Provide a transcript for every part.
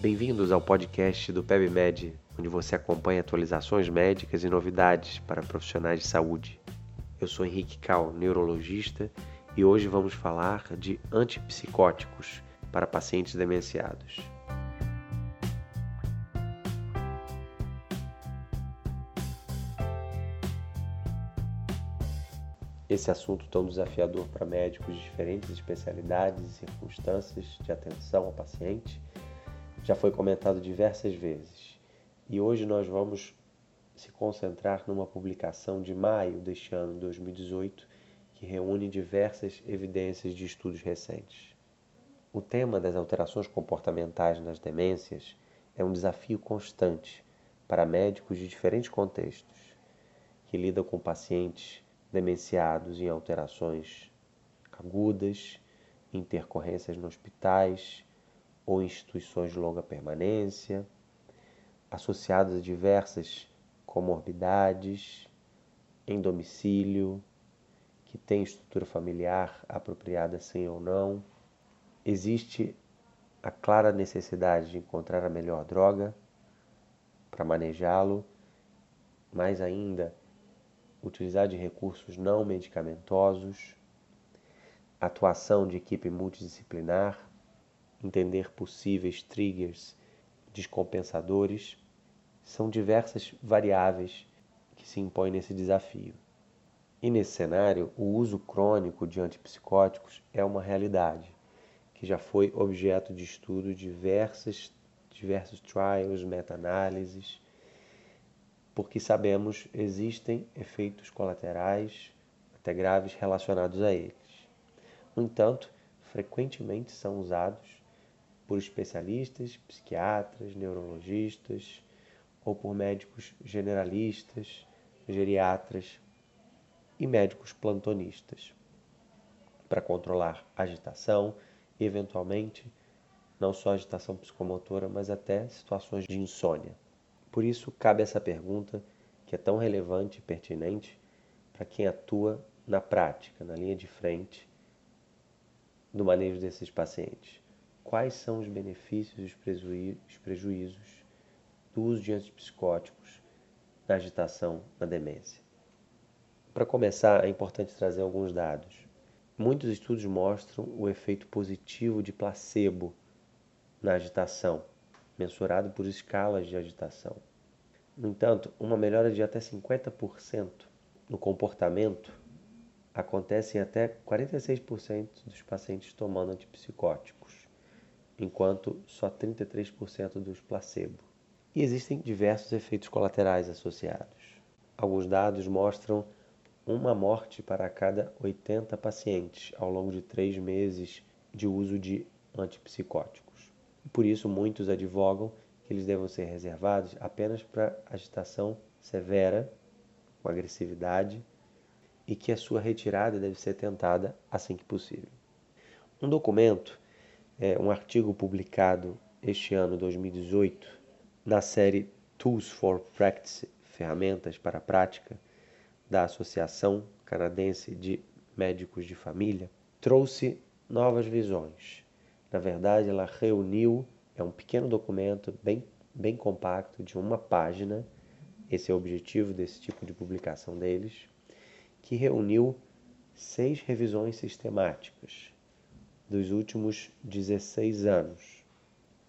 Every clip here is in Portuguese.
Bem-vindos ao podcast do PebMed, onde você acompanha atualizações médicas e novidades para profissionais de saúde. Eu sou Henrique Cal, neurologista, e hoje vamos falar de antipsicóticos para pacientes demenciados. Esse assunto tão desafiador para médicos de diferentes especialidades e circunstâncias de atenção ao paciente já foi comentado diversas vezes e hoje nós vamos se concentrar numa publicação de maio deste ano 2018 que reúne diversas evidências de estudos recentes. O tema das alterações comportamentais nas demências é um desafio constante para médicos de diferentes contextos que lidam com pacientes demenciados em alterações agudas, intercorrências nos hospitais ou instituições de longa permanência, associadas a diversas comorbidades, em domicílio, que tem estrutura familiar apropriada sim ou não. Existe a clara necessidade de encontrar a melhor droga para manejá-lo, mais ainda, utilizar de recursos não medicamentosos, atuação de equipe multidisciplinar, entender possíveis triggers descompensadores, são diversas variáveis que se impõem nesse desafio. E nesse cenário, o uso crônico de antipsicóticos é uma realidade, que já foi objeto de estudo diversas, diversos trials, meta-análises, porque sabemos existem efeitos colaterais, até graves, relacionados a eles. No entanto, frequentemente são usados por especialistas, psiquiatras, neurologistas ou por médicos generalistas, geriatras e médicos plantonistas para controlar agitação e, eventualmente, não só agitação psicomotora, mas até situações de insônia. Por isso, cabe essa pergunta, que é tão relevante e pertinente para quem atua na prática, na linha de frente do manejo desses pacientes. Quais são os benefícios e os prejuízos do uso de antipsicóticos na agitação, na demência? Para começar, é importante trazer alguns dados. Muitos estudos mostram o efeito positivo de placebo na agitação, mensurado por escalas de agitação. No entanto, uma melhora de até 50% no comportamento acontece em até 46% dos pacientes tomando antipsicóticos, enquanto só 33% dos placebo. E existem diversos efeitos colaterais associados. Alguns dados mostram uma morte para cada 80 pacientes ao longo de três meses de uso de antipsicóticos. Por isso, muitos advogam que eles devam ser reservados apenas para agitação severa, com agressividade, e que a sua retirada deve ser tentada assim que possível. Um documento, é, um artigo publicado este ano, 2018, na série Tools for Practice, Ferramentas para a Prática, da Associação Canadense de Médicos de Família, trouxe novas visões. Na verdade, ela reuniu é um pequeno documento bem, bem compacto, de uma página. Esse é o objetivo desse tipo de publicação deles, que reuniu seis revisões sistemáticas dos últimos 16 anos.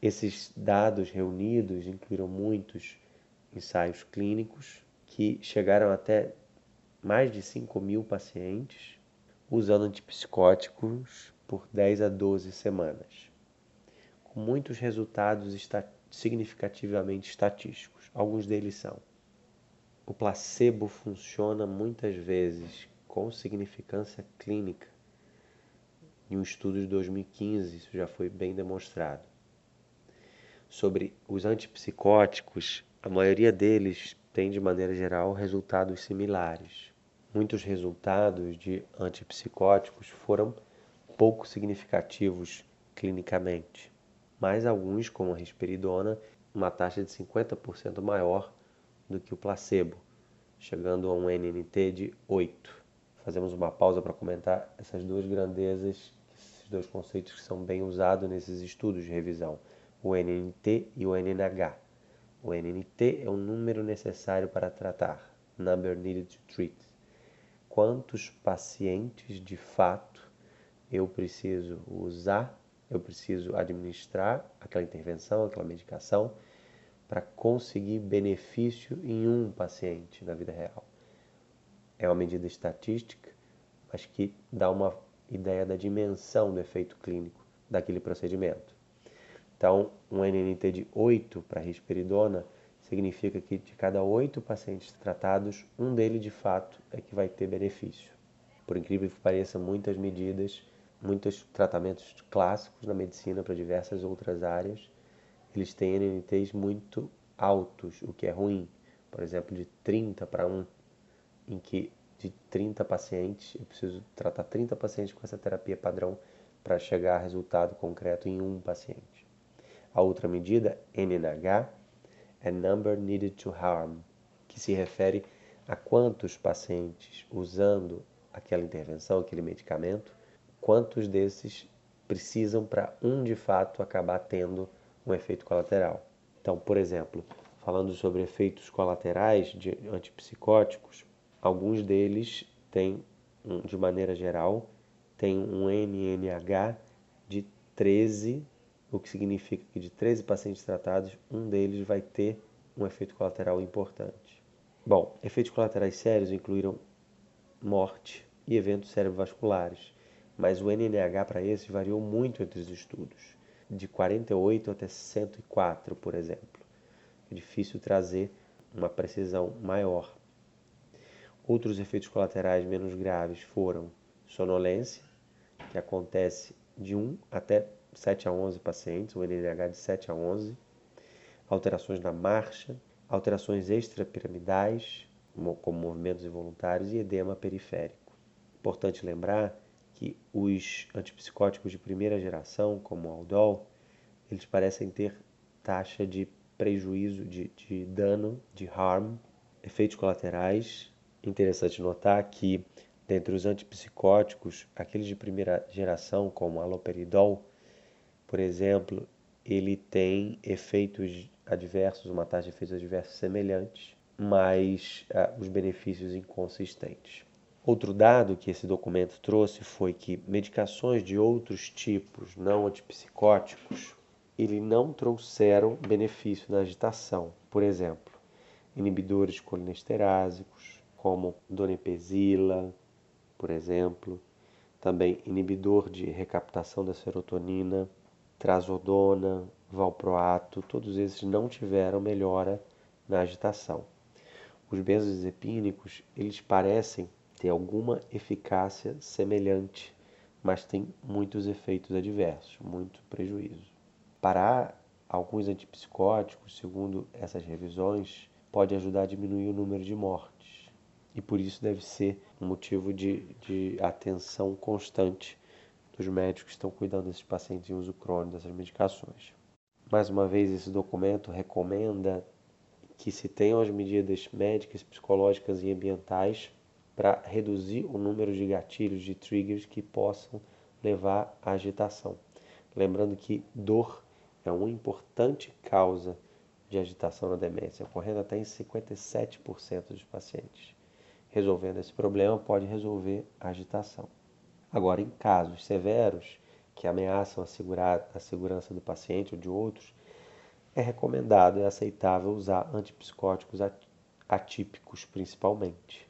Esses dados reunidos incluíram muitos ensaios clínicos que chegaram até mais de 5 mil pacientes usando antipsicóticos por 10 a 12 semanas com muitos resultados significativamente estatísticos. Alguns deles são: o placebo funciona muitas vezes com significância clínica. Em um estudo de 2015, isso já foi bem demonstrado. Sobre os antipsicóticos, a maioria deles tem, de maneira geral, resultados similares. Muitos resultados de antipsicóticos foram pouco significativos clinicamente mas alguns, como a risperidona, uma taxa de 50% maior do que o placebo, chegando a um NNT de 8. Fazemos uma pausa para comentar essas duas grandezas, dois conceitos que são bem usados nesses estudos de revisão. o NNT e o NNH. O NNT é o número necessário para tratar, number needed to treat. Quantos pacientes de fato eu preciso usar, eu preciso administrar aquela intervenção, aquela medicação para conseguir benefício em um paciente na vida real. É uma medida estatística, mas que dá uma ideia da dimensão do efeito clínico daquele procedimento. Então, um NNT de 8 para risperidona significa que de cada 8 pacientes tratados, um deles de fato é que vai ter benefício. Por incrível que pareça, muitas medidas, muitos tratamentos clássicos na medicina para diversas outras áreas, eles têm NNTs muito altos, o que é ruim. Por exemplo, de 30 para 1, em que de 30 pacientes, eu preciso tratar 30 pacientes com essa terapia padrão para chegar a resultado concreto em um paciente. A outra medida, NNH, é Number Needed to Harm, que se refere a quantos pacientes usando aquela intervenção, aquele medicamento, quantos desses precisam para um de fato acabar tendo um efeito colateral. Então, por exemplo, falando sobre efeitos colaterais de antipsicóticos, alguns deles têm, de maneira geral, têm um NNH de 13 o que significa que de 13 pacientes tratados, um deles vai ter um efeito colateral importante. Bom, efeitos colaterais sérios incluíram morte e eventos cerebrovasculares, mas o NNH para esses variou muito entre os estudos, de 48 até 104, por exemplo. É difícil trazer uma precisão maior. Outros efeitos colaterais menos graves foram sonolência, que acontece de 1 até 7 a 11 pacientes, o NNH de 7 a 11, alterações na marcha, alterações extrapiramidais, como movimentos involuntários e edema periférico. Importante lembrar que os antipsicóticos de primeira geração, como o Aldol, eles parecem ter taxa de prejuízo, de, de dano, de harm, efeitos colaterais. Interessante notar que, dentre os antipsicóticos, aqueles de primeira geração, como aloperidol, por exemplo, ele tem efeitos adversos, uma taxa de efeitos adversos semelhantes, mas uh, os benefícios inconsistentes. Outro dado que esse documento trouxe foi que medicações de outros tipos não antipsicóticos ele não trouxeram benefício na agitação. Por exemplo, inibidores colinesterásicos, como donepezila, por exemplo, também inibidor de recaptação da serotonina, trazodona, valproato, todos esses não tiveram melhora na agitação. Os benzodiazepínicos, eles parecem ter alguma eficácia semelhante, mas têm muitos efeitos adversos, muito prejuízo. Parar alguns antipsicóticos, segundo essas revisões, pode ajudar a diminuir o número de mortes. E por isso deve ser um motivo de, de atenção constante dos médicos que estão cuidando desses pacientes em uso crônico dessas medicações. Mais uma vez, esse documento recomenda que se tenham as medidas médicas, psicológicas e ambientais para reduzir o número de gatilhos, de triggers que possam levar à agitação. Lembrando que dor é uma importante causa de agitação na demência, ocorrendo até em 57% dos pacientes. Resolvendo esse problema pode resolver a agitação. Agora, em casos severos que ameaçam a, a segurança do paciente ou de outros, é recomendado e aceitável usar antipsicóticos atípicos, principalmente,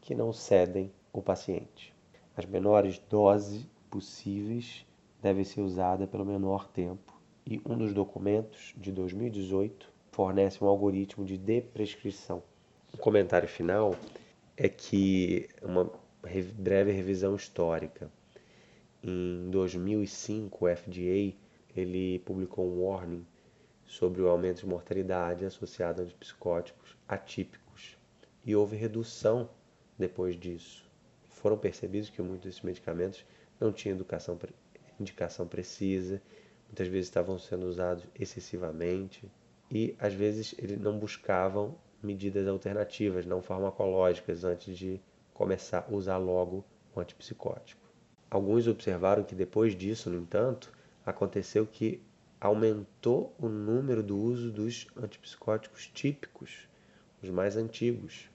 que não cedem o paciente. As menores doses possíveis devem ser usadas pelo menor tempo e um dos documentos de 2018 fornece um algoritmo de deprescrição. O comentário final é que uma breve revisão histórica. Em 2005, o FDA ele publicou um warning sobre o aumento de mortalidade associado a antipsicóticos atípicos e houve redução depois disso. Foram percebidos que muitos desses medicamentos não tinham educação, indicação precisa, muitas vezes estavam sendo usados excessivamente e às vezes eles não buscavam medidas alternativas não farmacológicas antes de começar a usar logo o antipsicótico. Alguns observaram que depois disso, no entanto, aconteceu que aumentou o número do uso dos antipsicóticos típicos, os mais antigos,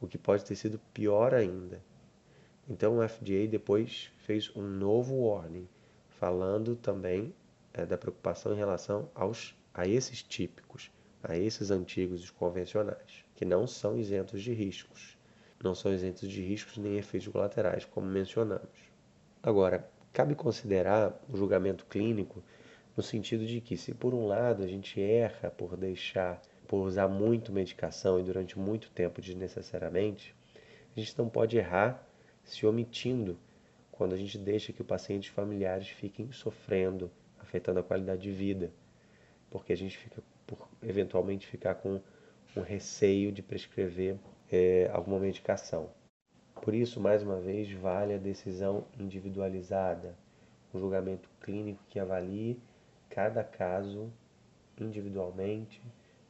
o que pode ter sido pior ainda. Então o FDA depois fez um novo warning, falando também é, da preocupação em relação aos, a esses típicos, a esses antigos e convencionais, que não são isentos de riscos. Não são isentos de riscos nem efeitos colaterais, como mencionamos. Agora, cabe considerar o julgamento clínico no sentido de que, se por um lado a gente erra por deixar, por usar muito medicação e durante muito tempo desnecessariamente, a gente não pode errar se omitindo quando a gente deixa que o paciente e familiares fiquem sofrendo, afetando a qualidade de vida, porque a gente fica por eventualmente ficar com um receio de prescrever é, alguma medicação. Por isso, mais uma vez, vale a decisão individualizada, um julgamento clínico que avalie cada caso individualmente,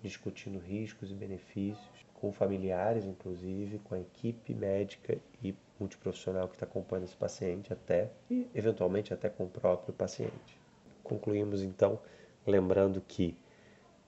discutindo riscos e benefícios, com familiares, inclusive, com a equipe médica e multiprofissional que está acompanhando esse paciente, até e eventualmente até com o próprio paciente. Concluímos então lembrando que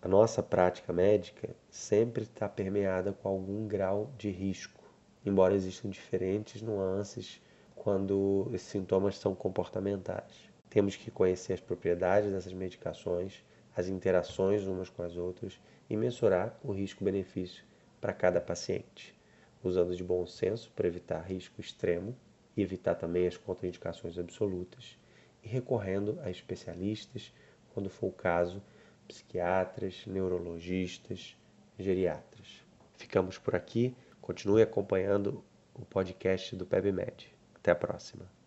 a nossa prática médica sempre está permeada com algum grau de risco, embora existam diferentes nuances quando esses sintomas são comportamentais. Temos que conhecer as propriedades dessas medicações, as interações umas com as outras e mensurar o risco-benefício para cada paciente, usando de bom senso para evitar risco extremo e evitar também as contraindicações absolutas, e recorrendo a especialistas, quando for o caso, psiquiatras, neurologistas, geriatras. Ficamos por aqui. Continue acompanhando o podcast do PebMed. Até a próxima.